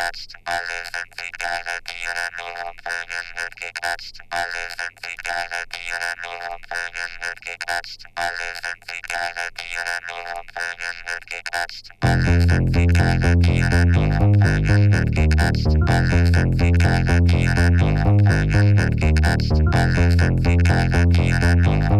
gekratzt, alle sind wie geile Tiere, nur Humphögel wird gekratzt, alle sind wie geile Tiere, nur Humphögel wird gekratzt, alle sind wie geile Tiere, nur Humphögel wird gekratzt, alle sind wie geile Tiere, nur Humphögel wird gekratzt, alle sind wie geile Tiere, nur Humphögel wird gekratzt, alle sind wie geile Tiere, nur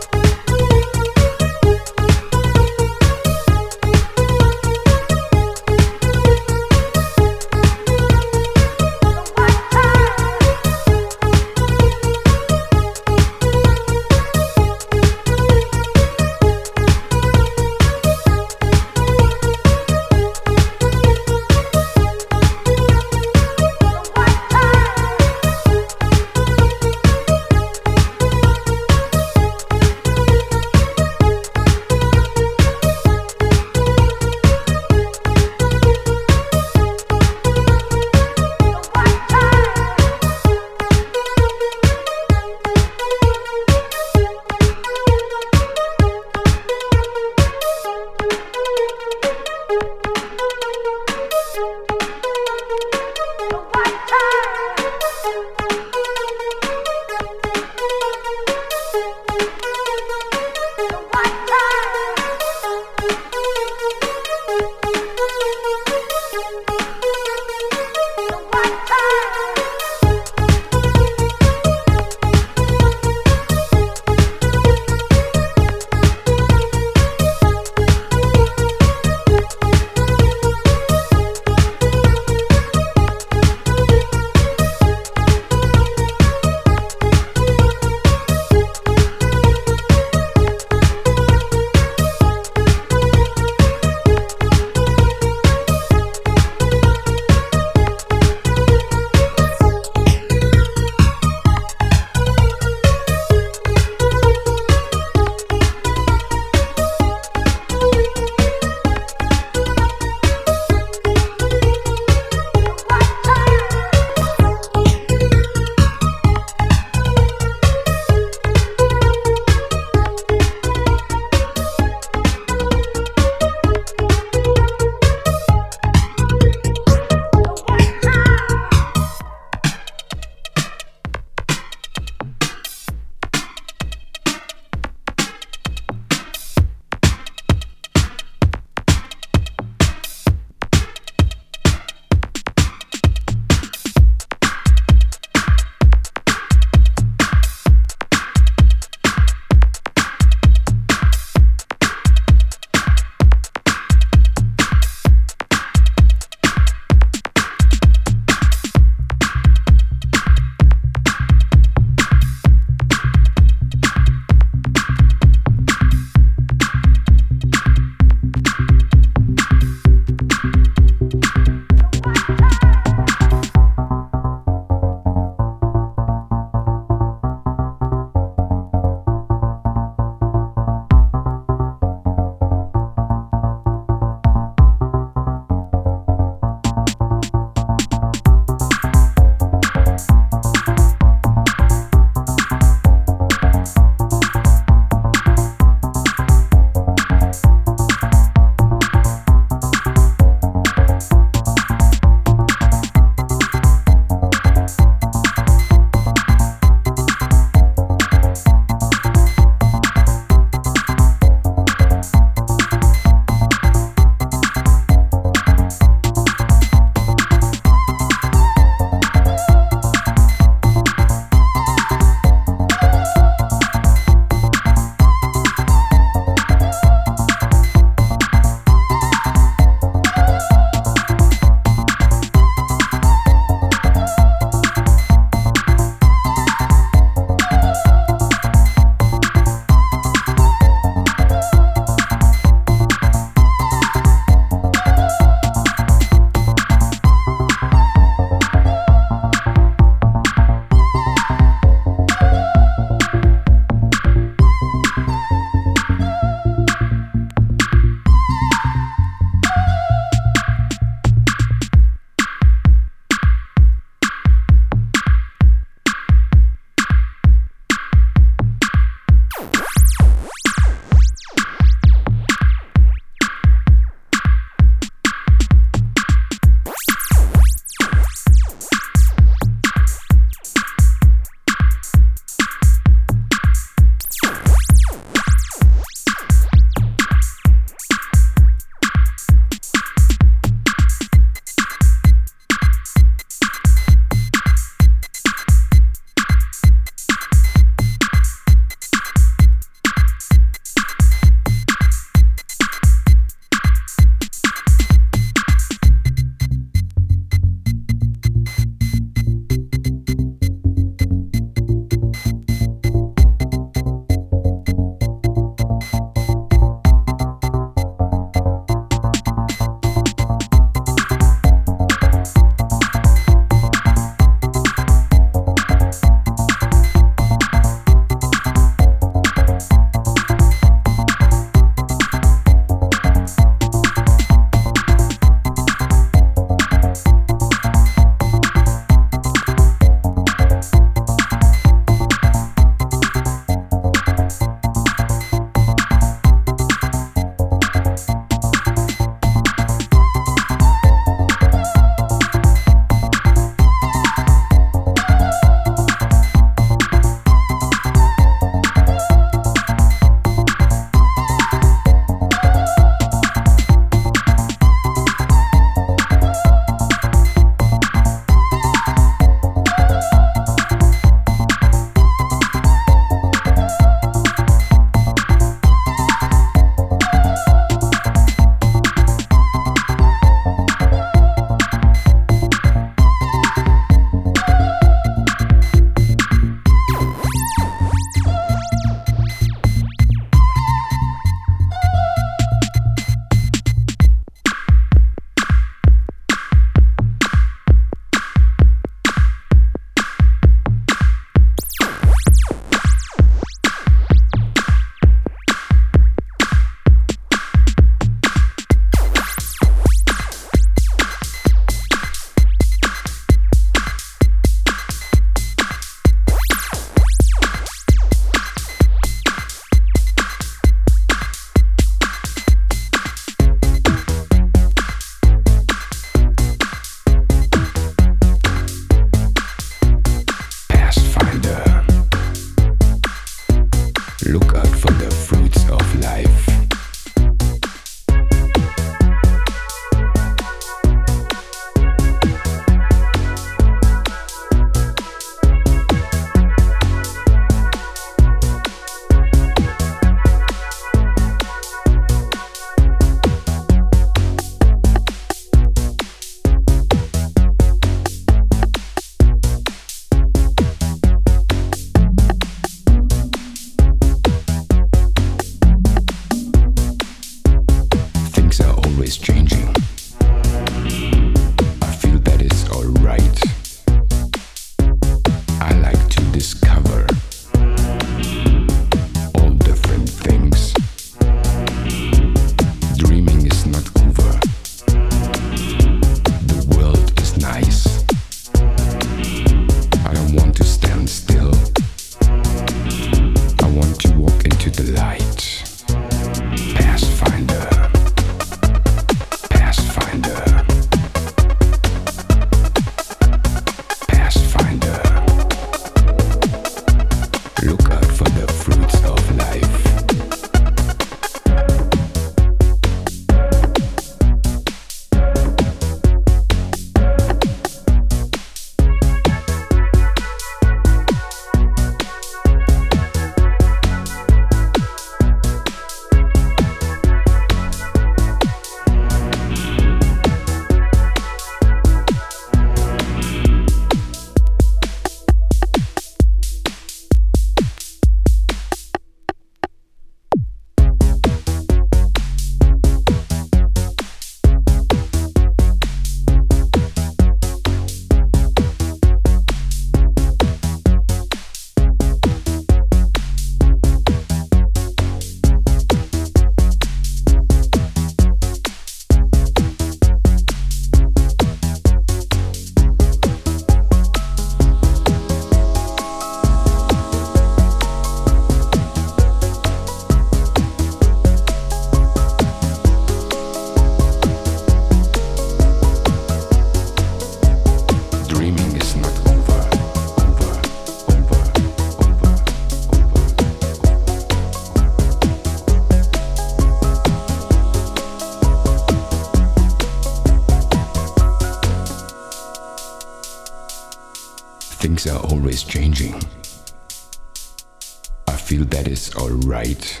right.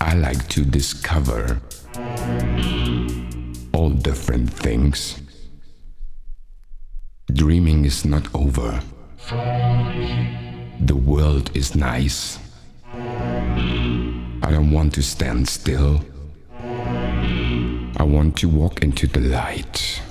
I like to discover all different things. Dreaming is not over. The world is nice. I don't want to stand still. I want to walk into the light.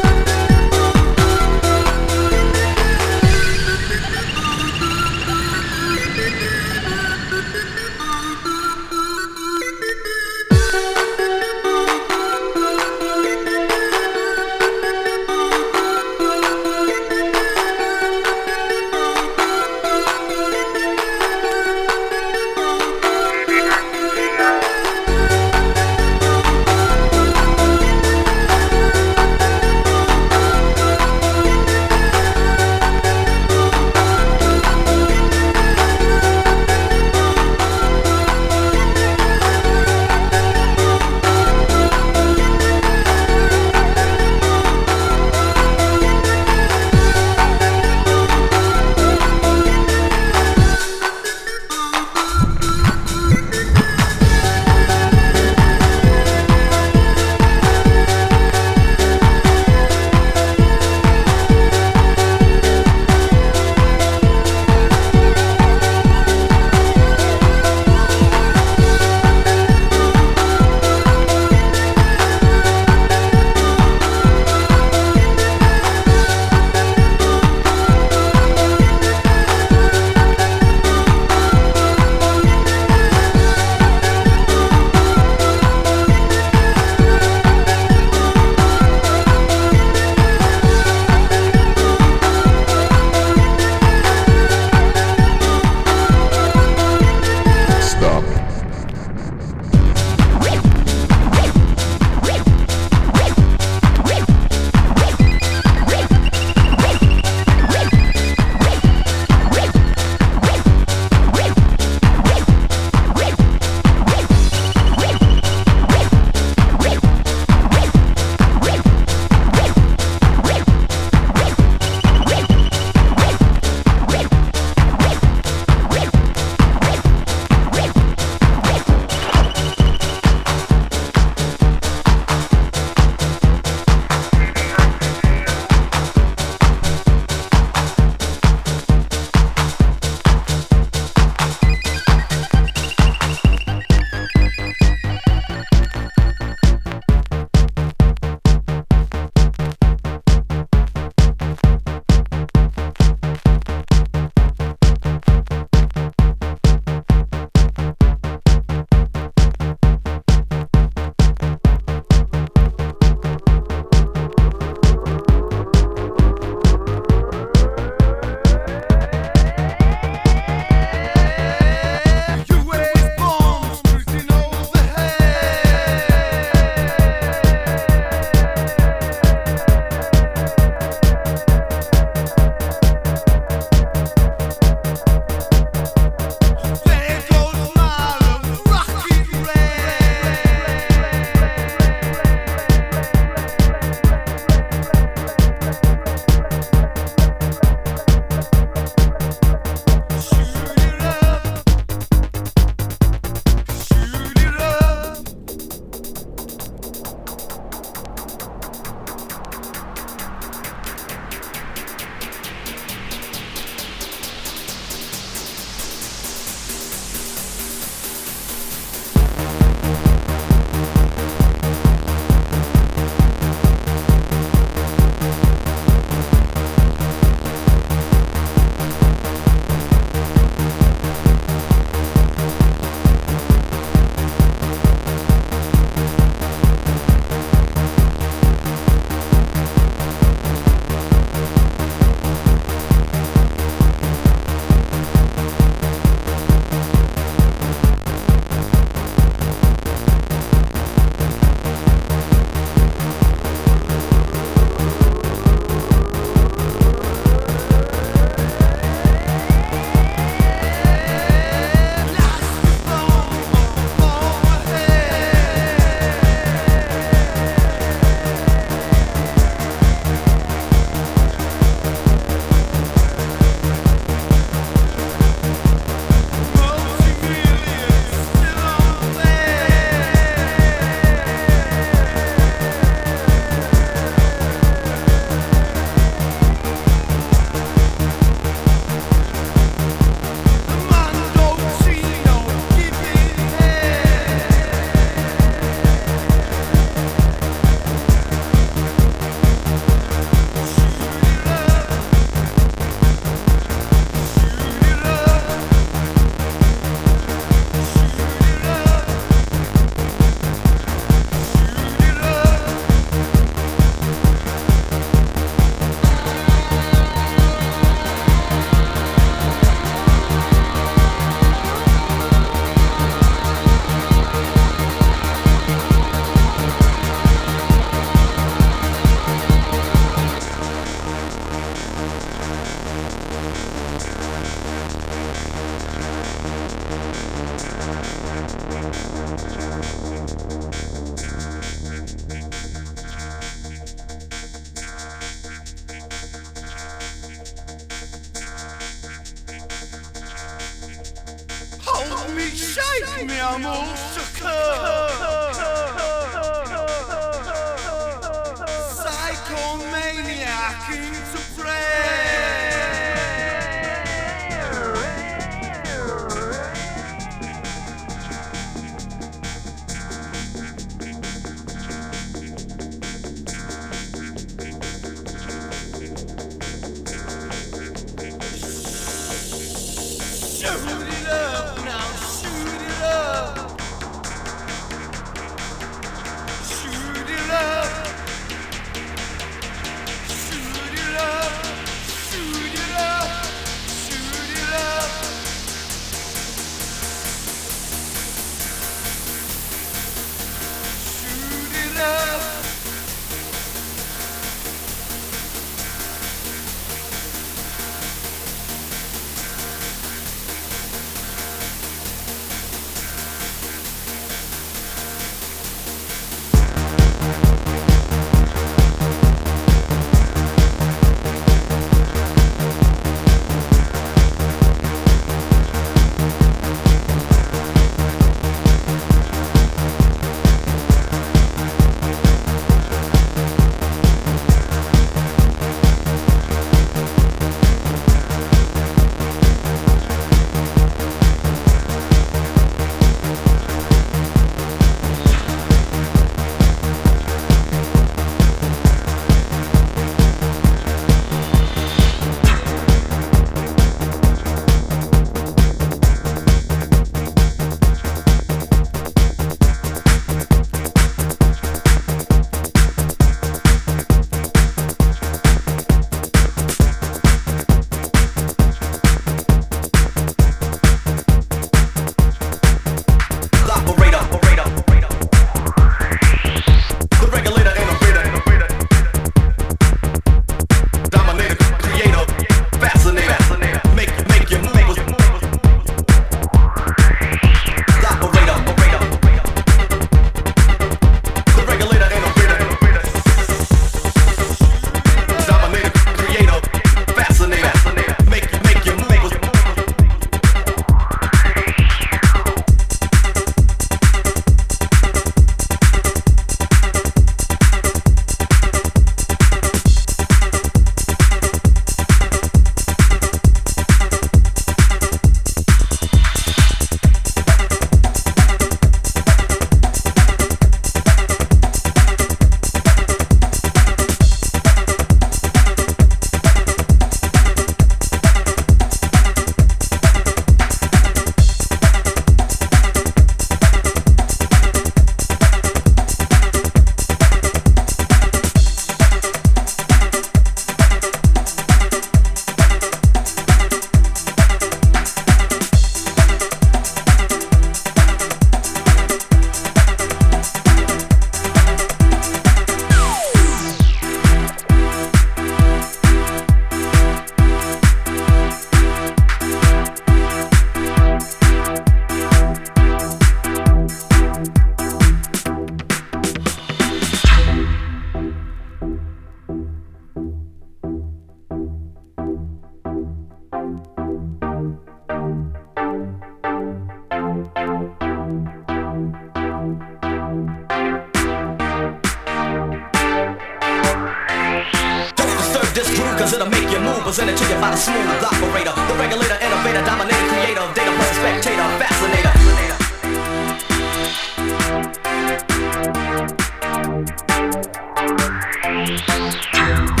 Two,